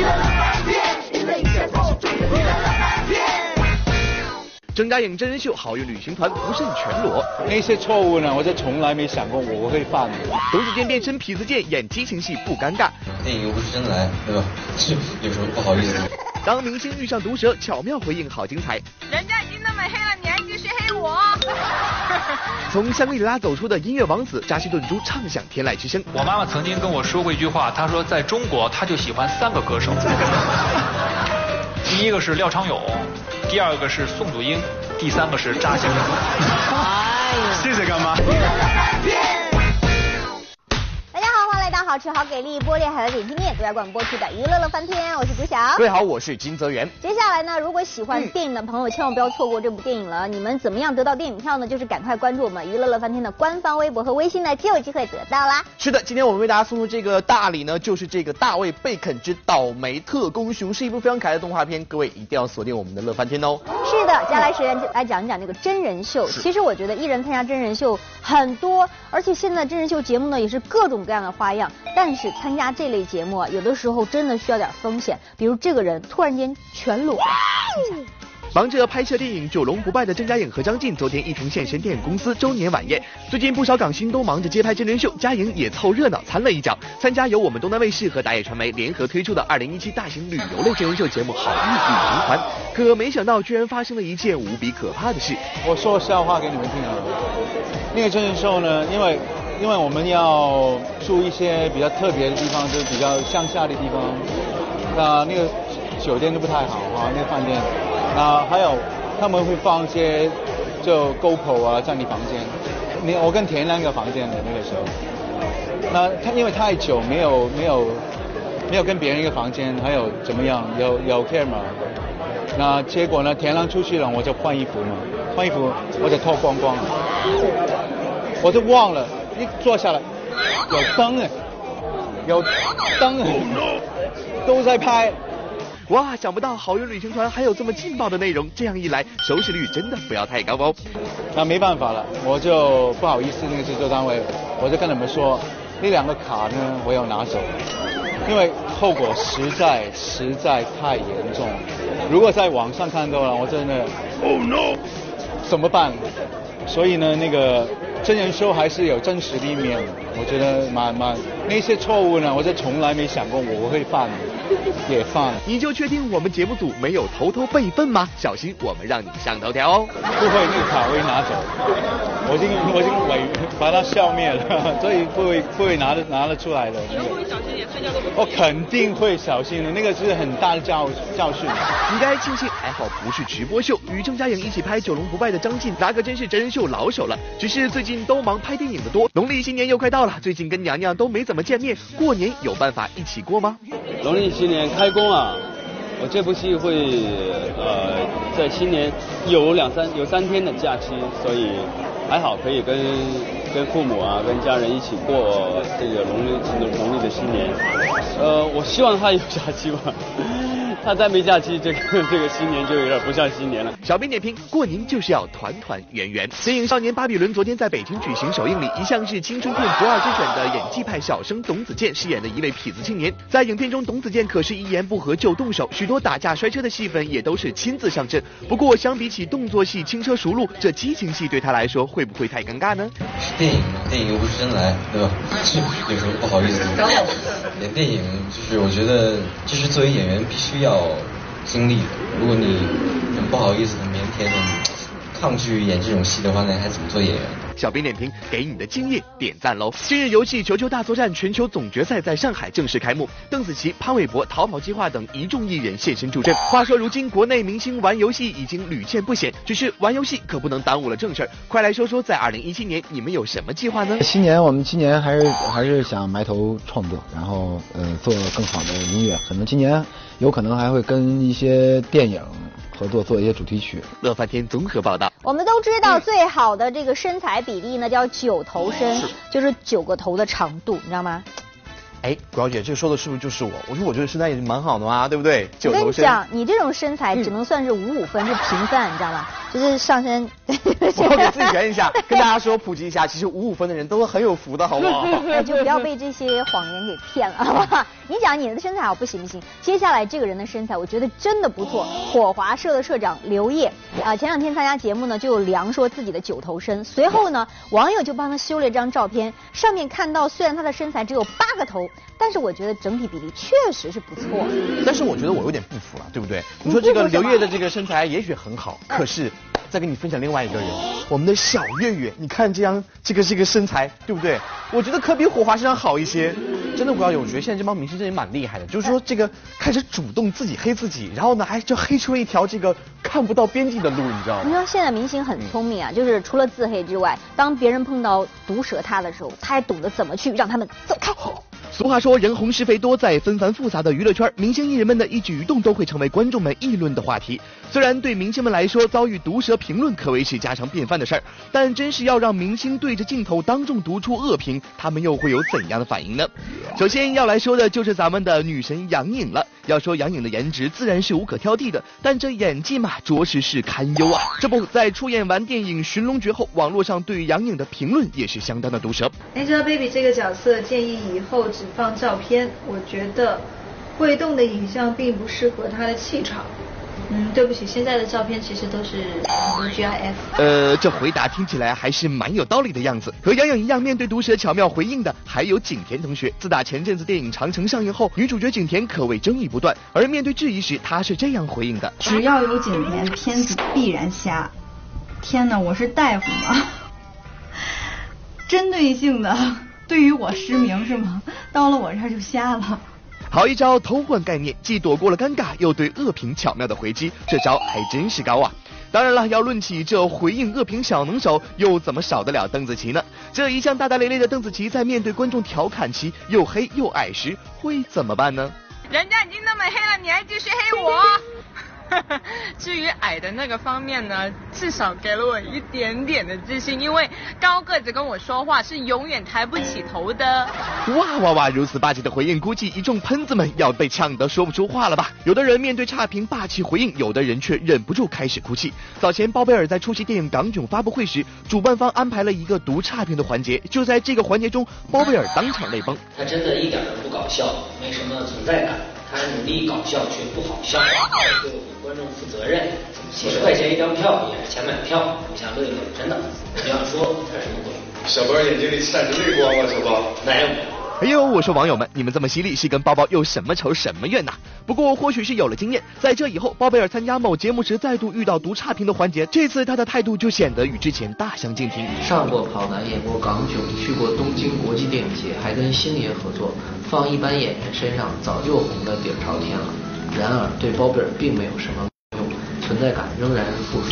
Viva la paz, bien, y 郑嘉颖真人秀好运旅行团不慎全裸，那些错误呢，我就从来没想过我会犯。董子健变身痞子健演激情戏不尴尬，电影又不是真来，对吧？有什么不好意思。当明星遇上毒舌，巧妙回应好精彩。人家已经那么黑了，你还继续黑我？从香格里拉走出的音乐王子扎西顿珠唱响天籁之声。我妈妈曾经跟我说过一句话，她说在中国，她就喜欢三个歌手。第一个是廖昌永，第二个是宋祖英，第三个是扎先生。哎，谢谢干妈。好吃好给力，波力海的点心面都在广播区的娱乐乐翻天，我是朱晓。各位好，我是金泽源。接下来呢，如果喜欢电影的朋友，千万不要错过这部电影了。你们怎么样得到电影票呢？就是赶快关注我们娱乐乐翻天的官方微博和微信呢，就有机会得到啦。是的，今天我们为大家送出这个大礼呢，就是这个《大卫贝肯之倒霉特工熊》，是一部非常可爱的动画片，各位一定要锁定我们的乐翻天哦。是的，接下来时间就来讲一讲这个真人秀。其实我觉得艺人参加真人秀很多，而且现在真人秀节目呢也是各种各样的花样，但是参加。这类节目啊，有的时候真的需要点风险，比如这个人突然间全裸。忙着拍摄电影《九龙不败》的郑嘉颖和张晋昨天一同现身电影公司周年晚宴。最近不少港星都忙着接拍真人秀，嘉颖也凑热闹参了一脚，参加由我们东南卫视和达野传媒联合推出的2017大型旅游类真人秀节目《好运旅行团》。可没想到，居然发生了一件无比可怕的事。我说笑话给你们听啊！那个真人秀呢，因为。因为我们要住一些比较特别的地方，就是比较乡下的地方，那那个酒店都不太好啊，那个饭店，啊还有他们会放一些就 GoPro 啊在你房间，你我跟田亮一个房间的那个时候，那他因为太久没有没有没有跟别人一个房间，还有怎么样有有 camera，那结果呢田亮出去了，我就换衣服嘛，换衣服我就脱光光了，我就忘了。一坐下来，有灯哎，有灯哎，都在拍。哇，想不到好运旅行团还有这么劲爆的内容，这样一来收视率真的不要太高哦。那没办法了，我就不好意思那个制作单位，我就跟他们说，那两个卡呢我要拿走，因为后果实在实在太严重。如果在网上看到了，我真的，Oh no，怎么办？所以呢，那个。真人秀还是有真实的一面，我觉得蛮蛮那些错误呢，我就从来没想过我会犯，也放。你就确定我们节目组没有偷偷备份吗？小心我们让你上头条哦！不会，那个卡会拿走，我已经我已经伪把它消灭了，所以不会不会拿得拿得出来的。会小心点，睡觉都不。我肯定会小心的，那个是很大的教教训。应该庆幸还好不是直播秀，与郑嘉颖一起拍《九龙不败》的张晋，那可真是真人秀老手了。只是最近。都忙拍电影的多，农历新年又快到了，最近跟娘娘都没怎么见面，过年有办法一起过吗？农历新年开工啊，我这部戏会呃在新年有两三有三天的假期，所以还好可以跟跟父母啊跟家人一起过这个农历农历的新年，呃我希望他有假期吧。他再没假期，这个这个新年就有点不像新年了。小编点评：过年就是要团团圆圆。电影《少年巴比伦》昨天在北京举行首映礼，一向是青春片不二之选的演技派小生董子健饰演的一位痞子青年，在影片中，董子健可是一言不合就动手，许多打架摔车的戏份也都是亲自上阵。不过，相比起动作戏轻车熟路，这激情戏对他来说会不会太尴尬呢？是电影嘛，电影又不是真来，对吧？有什么不好意思。演电影就是我觉得，就是作为演员必须要。要经历的，如果你很不好意思、很腼腆、很抗拒演这种戏的话，那还怎么做演员？小编点评：给你的敬业点赞喽！今日游戏球球大作战全球总决赛在上海正式开幕，邓紫棋、潘玮柏、逃跑计划等一众艺人现身助阵。话说，如今国内明星玩游戏已经屡见不鲜，只是玩游戏可不能耽误了正事儿。快来说说，在二零一七年你们有什么计划呢？新年我们今年还是还是想埋头创作，然后呃做更好的音乐，可能今年。有可能还会跟一些电影合作，做一些主题曲。乐翻天综合报道。我们都知道，最好的这个身材比例呢，叫九头身，就是九个头的长度，你知道吗？哎，果姐，这说的是不是就是我？我说我觉得身材也是蛮好的嘛，对不对？我跟你讲，你这种身材只能算是五五分，是平分，你知道吗？就是上身。我给自己圆一下，跟大家说普及一下，其实五五分的人都很有福的，好不好？哎，就不要被这些谎言给骗了，好不好？你讲你的身材好不行不行？接下来这个人的身材，我觉得真的不错。火华社的社长刘烨啊，前两天参加节目呢，就有量说自己的九头身，随后呢，网友就帮他修了一张照片，上面看到虽然他的身材只有八个头，但是我觉得整体比例确实是不错。但是我觉得我有点不服了，对不对？你说这个刘烨的这个身材也许很好，可是。再跟你分享另外一个人，我们的小月月，你看这样这个这个身材，对不对？我觉得可比火花身上好一些。真的，我要我觉得现在这帮明星真的蛮厉害的，就是说这个开始主动自己黑自己，然后呢还就黑出了一条这个看不到边际的路，你知道吗？你说现在明星很聪明啊，就是除了自黑之外，当别人碰到毒舌他的时候，他还懂得怎么去让他们走开。俗话说，人红是非多，在纷繁复杂的娱乐圈，明星艺人们的一举一动都会成为观众们议论的话题。虽然对明星们来说，遭遇毒舌评论可谓是家常便饭的事儿，但真是要让明星对着镜头当众读出恶评，他们又会有怎样的反应呢？首先要来说的就是咱们的女神杨颖了。要说杨颖的颜值自然是无可挑剔的，但这演技嘛，着实是堪忧啊。这不在出演完电影《寻龙诀》后，网络上对杨颖的评论也是相当的毒舌。Angelababy 这个角色建议以后只放照片，我觉得会动的影像并不适合她的气场。嗯，对不起，现在的照片其实都是 GIF。呃，这回答听起来还是蛮有道理的样子。和杨洋一样，面对毒舌巧妙回应的还有景甜同学。自打前阵子电影《长城》上映后，女主角景甜可谓争议不断。而面对质疑时，她是这样回应的：只要有景甜，片子必然瞎。天哪，我是大夫吗？针对性的对于我失明是吗？到了我这儿就瞎了。好一招偷换概念，既躲过了尴尬，又对恶评巧妙的回击，这招还真是高啊！当然了，要论起这回应恶评小能手，又怎么少得了邓紫棋呢？这一向大大咧咧的邓紫棋，在面对观众调侃其又黑又矮时，会怎么办呢？人家已经那么黑了，你还继续黑我？至于矮的那个方面呢，至少给了我一点点的自信，因为高个子跟我说话是永远抬不起头的。哇哇哇！如此霸气的回应，估计一众喷子们要被呛得说不出话了吧？有的人面对差评霸气回应，有的人却忍不住开始哭泣。早前包贝尔在出席电影《港囧》发布会时，主办方安排了一个读差评的环节，就在这个环节中，包贝尔当场泪崩。他真的一点都不搞笑，没什么存在感，他努力搞笑却不好笑。观众负责任，几十块钱一张票也是钱买票，你想乐一乐，真的。你要说他什么鬼？小包眼睛里闪着泪光啊，小包。没有？哎呦，我说网友们，你们这么犀利，是跟包包有什么仇什么怨呐？不过或许是有了经验，在这以后，包贝尔参加某节目时再度遇到读差评的环节，这次他的态度就显得与之前大相径庭。上过跑男，演过港囧，去过东京国际电影节，还跟星爷合作，放一般演员身上早就红的底朝天了。然而，对包贝尔并没有什么用，存在感仍然是负数。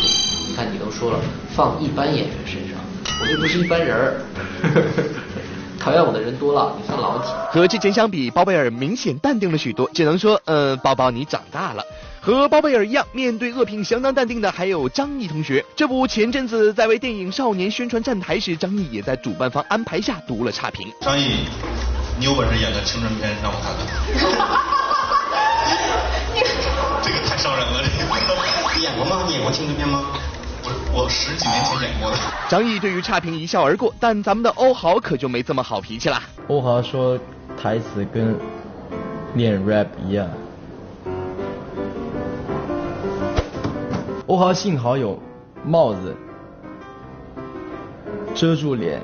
你看，你都说了，放一般演员身上，我就不是一般人儿。讨厌我的人多了，你算老几？和之前相比，包贝尔明显淡定了许多。只能说，呃，包包你长大了。和包贝尔一样，面对恶评相当淡定的还有张译同学。这不，前阵子在为电影《少年》宣传站台时，张译也在主办方安排下读了差评。张译，你有本事演个青春片让我看看。这个太伤人了，你演过吗？你演过青春片吗？我我十几年前演过的。张译对于差评一笑而过，但咱们的欧豪可就没这么好脾气啦。欧豪说台词跟念 rap 一样。欧豪幸好有帽子遮住脸。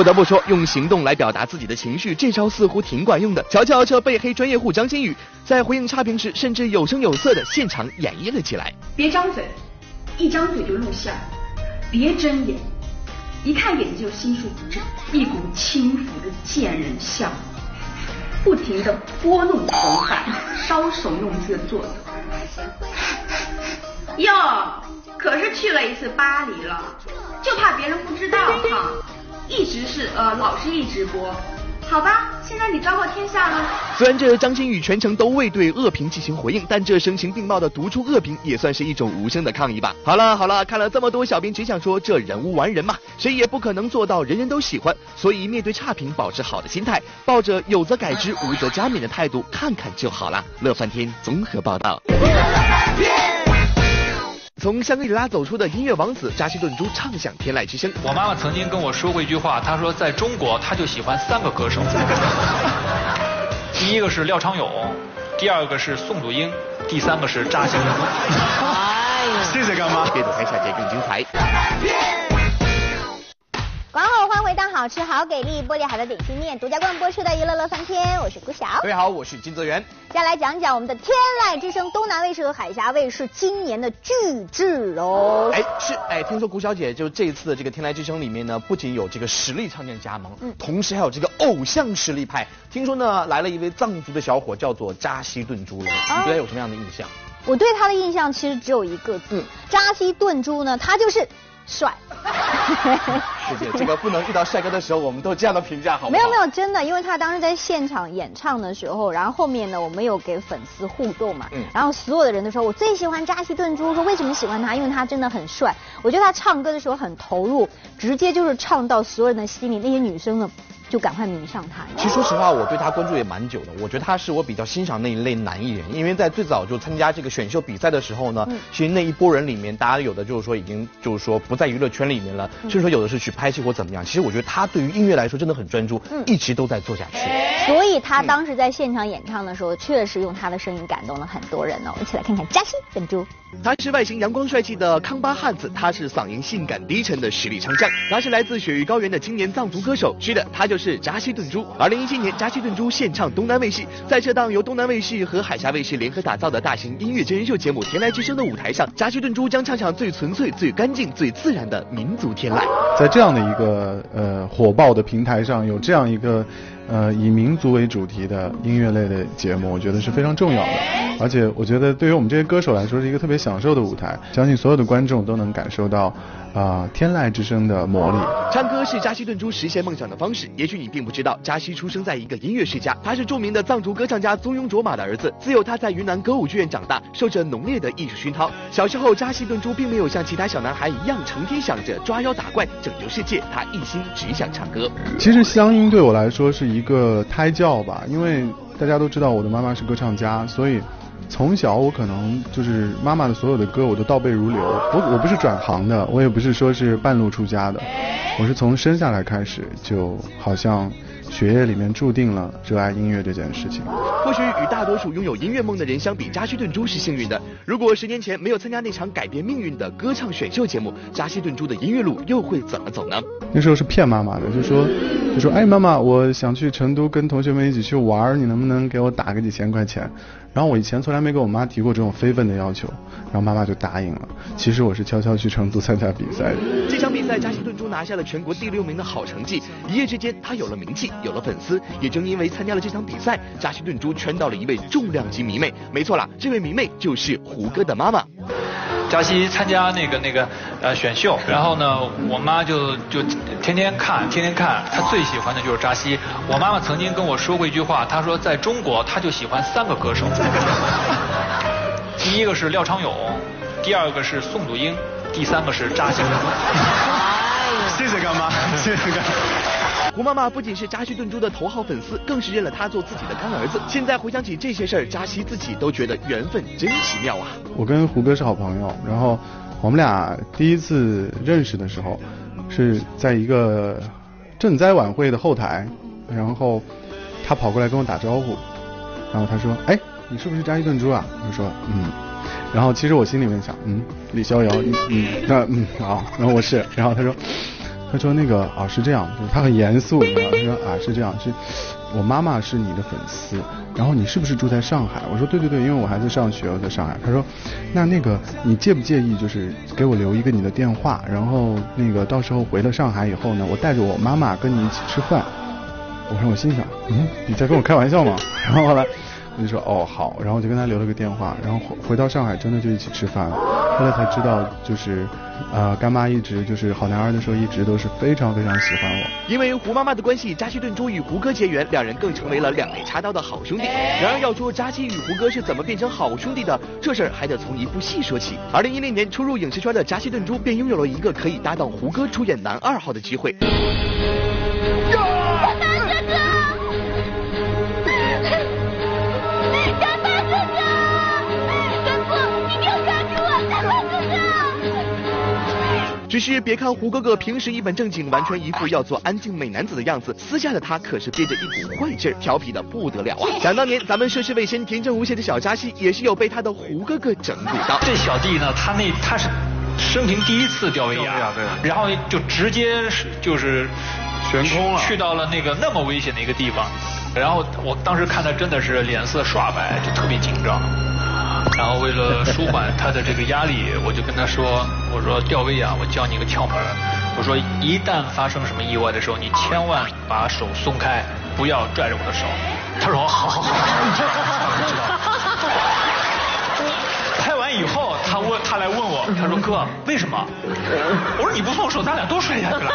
不得不说，用行动来表达自己的情绪，这招似乎挺管用的。瞧瞧这被黑专业户张馨予，在回应差评时，甚至有声有色的现场演绎了起来。别张嘴，一张嘴就露馅；别睁眼，一看眼睛就心术不正，一股轻浮的贱人相，不停的拨弄头发，搔首弄姿的坐着哟，可是去了一次巴黎了，就怕别人不知道哈。一直是呃，老是一直播，好吧，现在你昭告天下了。虽然这张馨予全程都未对恶评进行回应，但这声情并茂的读出恶评也算是一种无声的抗议吧。好了好了，看了这么多，小编只想说，这人无完人嘛，谁也不可能做到人人都喜欢。所以面对差评，保持好的心态，抱着有则改之，无则加勉的态度，看看就好了。乐翻天综合报道。从香格里拉走出的音乐王子扎西顿珠唱响天籁之声。我妈妈曾经跟我说过一句话，她说在中国，她就喜欢三个歌手，第一个是廖昌永，第二个是宋祖英，第三个是扎西顿珠。谢谢干妈，别走开，下节更精彩。广后欢迎回到好吃好给力玻璃海的点心面独家冠播出的娱乐乐翻天，我是顾晓。各位好，我是金泽源。接下来讲讲我们的天籁之声，东南卫视和海峡卫视今年的巨制哦。哎，是哎，听说顾小姐就这一次的这个天籁之声里面呢，不仅有这个实力唱将加盟，嗯，同时还有这个偶像实力派。听说呢，来了一位藏族的小伙，叫做扎西顿珠了。你对他有什么样的印象？我对他的印象其实只有一个字，扎西顿珠呢，他就是。帅，谢谢。这个不能遇到帅哥的时候，我们都这样的评价，好吗？没有没有，真的，因为他当时在现场演唱的时候，然后后面呢，我们有给粉丝互动嘛，嗯，然后所有的人都说我最喜欢扎西顿珠，说为什么喜欢他？因为他真的很帅。我觉得他唱歌的时候很投入，直接就是唱到所有人的心里。那些女生呢？就赶快迷上他。其实说实话，我对他关注也蛮久的。我觉得他是我比较欣赏那一类男艺人，因为在最早就参加这个选秀比赛的时候呢，其实那一波人里面，大家有的就是说已经就是说不在娱乐圈里面了，甚至说有的是去拍戏或怎么样。其实我觉得他对于音乐来说真的很专注，一直都在做下去。所以他当时在现场演唱的时候，确实用他的声音感动了很多人呢。一起来看看嘉欣本珠。他是外形阳光帅气的康巴汉子，他是嗓音性感低沉的实力唱将，他是来自雪域高原的青年藏族歌手。是的，他就是是扎西顿珠。二零一七年，扎西顿珠献唱东南卫视，在这档由东南卫视和海峡卫视联合打造的大型音乐真人秀节目《天籁之声》的舞台上，扎西顿珠将唱响最纯粹、最干净、最自然的民族天籁。在这样的一个呃火爆的平台上，有这样一个。呃，以民族为主题的音乐类的节目，我觉得是非常重要的，而且我觉得对于我们这些歌手来说是一个特别享受的舞台，相信所有的观众都能感受到。啊，天籁之声的魔力。唱歌是扎西顿珠实现梦想的方式。也许你并不知道，扎西出生在一个音乐世家，他是著名的藏族歌唱家宗雍卓玛的儿子。自幼他在云南歌舞剧院长大，受着浓烈的艺术熏陶。小时候，扎西顿珠并没有像其他小男孩一样成天想着抓妖打怪、拯救世界，他一心只想唱歌。其实乡音对我来说是一一个胎教吧，因为大家都知道我的妈妈是歌唱家，所以。从小我可能就是妈妈的所有的歌我都倒背如流，我我不是转行的，我也不是说是半路出家的，我是从生下来开始就好像。血液里面注定了热爱音乐这件事情。或许与大多数拥有音乐梦的人相比，扎西顿珠是幸运的。如果十年前没有参加那场改变命运的歌唱选秀节目，扎西顿珠的音乐路又会怎么走呢？那时候是骗妈妈的，就说就说哎妈妈，我想去成都跟同学们一起去玩，你能不能给我打个几千块钱？然后我以前从来没跟我妈提过这种非分的要求，然后妈妈就答应了。其实我是悄悄去成都参加比赛的。这场比赛，扎西顿珠拿下了全国第六名的好成绩，一夜之间他有了名气。有了粉丝，也正因为参加了这场比赛，扎西顿珠圈到了一位重量级迷妹。没错啦，这位迷妹就是胡歌的妈妈。扎西参加那个那个呃选秀，然后呢，我妈就就天天看，天天看，她最喜欢的就是扎西。我妈妈曾经跟我说过一句话，她说在中国，她就喜欢三个歌手，第一个是廖昌永，第二个是宋祖英，第三个是扎西。谢谢干妈，谢谢干妈。胡妈妈不仅是扎西顿珠的头号粉丝，更是认了他做自己的干儿子。现在回想起这些事儿，扎西自己都觉得缘分真奇妙啊！我跟胡歌是好朋友，然后我们俩第一次认识的时候是在一个赈灾晚会的后台，然后他跑过来跟我打招呼，然后他说：“哎，你是不是扎西顿珠啊？”我说：“嗯。”然后其实我心里面想：“嗯，李逍遥，嗯，那嗯好，然后我是，然后他说。”他说那个啊是这样，就是他很严肃，你知道 他说啊是这样，是我妈妈是你的粉丝，然后你是不是住在上海？我说对对对，因为我还在上学，我在上海。他说那那个你介不介意就是给我留一个你的电话，然后那个到时候回了上海以后呢，我带着我妈妈跟你一起吃饭。我说我心想，嗯，你在跟我开玩笑吗？然后后来。我就说哦好，然后我就跟他留了个电话，然后回回到上海真的就一起吃饭，后来才知道就是呃干妈一直就是好男儿的时候一直都是非常非常喜欢我。因为胡妈妈的关系，扎西顿珠与胡歌结缘，两人更成为了两肋插刀的好兄弟。然而要说扎西与胡歌是怎么变成好兄弟的，这事儿还得从一部戏说起。二零一零年初入影视圈的扎西顿珠便拥有了一个可以搭档胡歌出演男二号的机会。只是别看胡哥哥平时一本正经，完全一副要做安静美男子的样子，私下的他可是憋着一股坏劲儿，调皮的不得了啊！想当年咱们涉世未深、天真无邪的小扎西，也是有被他的胡哥哥整蛊到。这小弟呢，他那他是生平第一次吊威亚，然后就直接是就是悬空了，去到了那个那么危险的一个地方，然后我当时看他真的是脸色刷白，就特别紧张。然后为了舒缓他的这个压力，我就跟他说：“我说吊威亚，我教你个窍门。我说一旦发生什么意外的时候，你千万把手松开，不要拽着我的手。”他说：“好好好。”知道。拍完以后，他问他来问我，他说：“哥，为什么？”我说：“你不松手，咱俩都摔下去了。”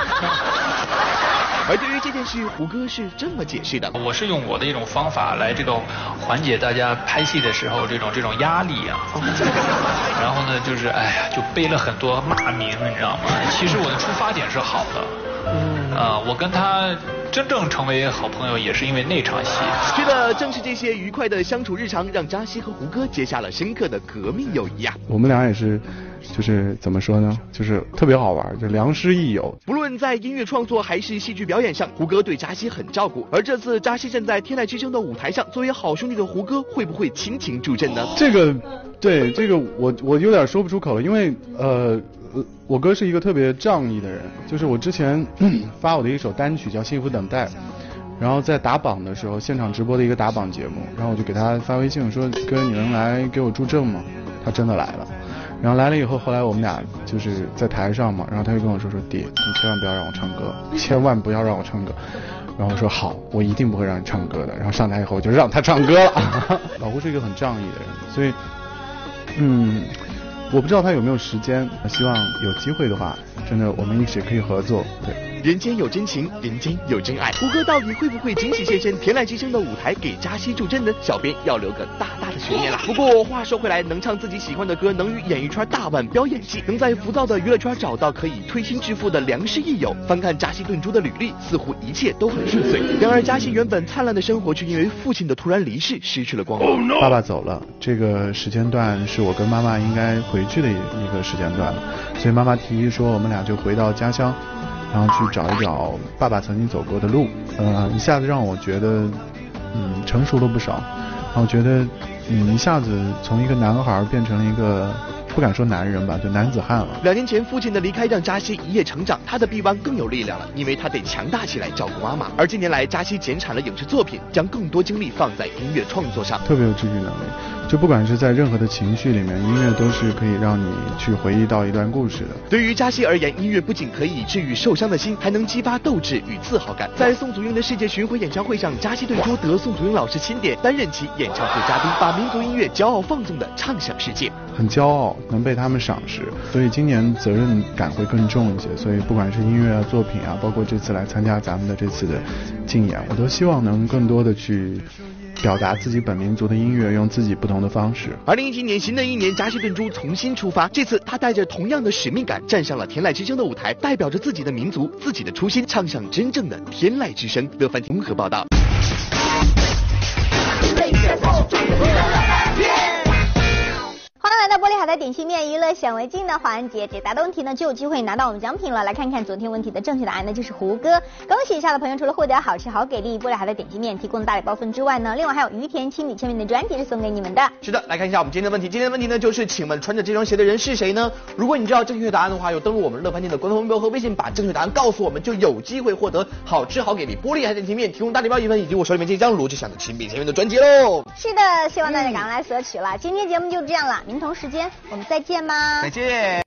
而对于这件事，胡歌是这么解释的：我是用我的一种方法来这种缓解大家拍戏的时候这种这种压力啊。然后呢，就是哎呀，就背了很多骂名，你知道吗？其实我的出发点是好的。啊，我跟他真正成为好朋友，也是因为那场戏。觉得正是这些愉快的相处日常，让扎西和胡歌结下了深刻的革命友谊啊。我们俩也是。就是怎么说呢？就是特别好玩，就良师益友。不论在音乐创作还是戏剧表演上，胡歌对扎西很照顾。而这次扎西站在《天籁之声》的舞台上，作为好兄弟的胡歌会不会倾情助阵呢？这个，对这个我我有点说不出口了，因为呃，我哥是一个特别仗义的人。就是我之前 发我的一首单曲叫《幸福等待》，然后在打榜的时候，现场直播的一个打榜节目，然后我就给他发微信说：“哥，你能来给我助阵吗？”他真的来了。然后来了以后，后来我们俩就是在台上嘛，然后他就跟我说说弟，你千万不要让我唱歌，千万不要让我唱歌。然后我说好，我一定不会让你唱歌的。然后上台以后我就让他唱歌了。老胡是一个很仗义的人，所以嗯，我不知道他有没有时间，希望有机会的话，真的我们一起可以合作。对。人间有真情，人间有真爱。胡歌到底会不会惊喜现身《天籁之声》的舞台给扎西助阵呢？小编要留个大大的悬念了。不过话说回来，能唱自己喜欢的歌，能与演艺圈大腕飙演技，能在浮躁的娱乐圈找到可以推心置腹的良师益友。翻看扎西顿珠的履历，似乎一切都很顺遂。然而扎西原本灿烂的生活，却因为父亲的突然离世失去了光芒。爸爸走了，这个时间段是我跟妈妈应该回去的一个时间段了，所以妈妈提议说，我们俩就回到家乡。然后去找一找爸爸曾经走过的路，呃，一下子让我觉得，嗯，成熟了不少。然后觉得，嗯，一下子从一个男孩变成了一个。不敢说男人吧，就男子汉了。两年前父亲的离开让扎西一夜成长，他的臂弯更有力量了，因为他得强大起来照顾妈妈。而近年来，扎西减产了影视作品，将更多精力放在音乐创作上，特别有治愈能力。就不管是在任何的情绪里面，音乐都是可以让你去回忆到一段故事的。对于扎西而言，音乐不仅可以治愈受伤的心，还能激发斗志与自豪感。在宋祖英的世界巡回演唱会上，扎西顿珠得宋祖英老师钦点，担任其演唱会嘉宾，把民族音乐骄傲放纵的唱响世界。很骄傲能被他们赏识，所以今年责任感会更重一些。所以不管是音乐啊、作品啊，包括这次来参加咱们的这次的竞演，我都希望能更多的去表达自己本民族的音乐，用自己不同的方式。二零一七年新的一年，扎西顿珠重新出发，这次他带着同样的使命感站上了天籁之声的舞台，代表着自己的民族、自己的初心，唱响真正的天籁之声。乐凡综合报道。迎来点心面娱乐显微镜的环节，解答的问题呢就有机会拿到我们奖品了。来看看昨天问题的正确答案那，就是胡歌。恭喜一下的朋友，除了获得好吃好给力玻璃海的点心面提供的大礼包分之外呢，另外还有于田亲笔签名的专辑是送给你们的。是的，来看一下我们今天的问题。今天的问题呢就是，请问穿着这双鞋的人是谁呢？如果你知道正确答案的话，有登录我们乐翻天的官方微博和微信，把正确答案告诉我们，就有机会获得好吃好给力玻璃海点心面提供大礼包一份，以及我手里面这张罗志祥的亲笔签名的专辑喽。是的，希望大家赶快来索取了。今天节目就这样了，明同时间。我们再见吗？再见。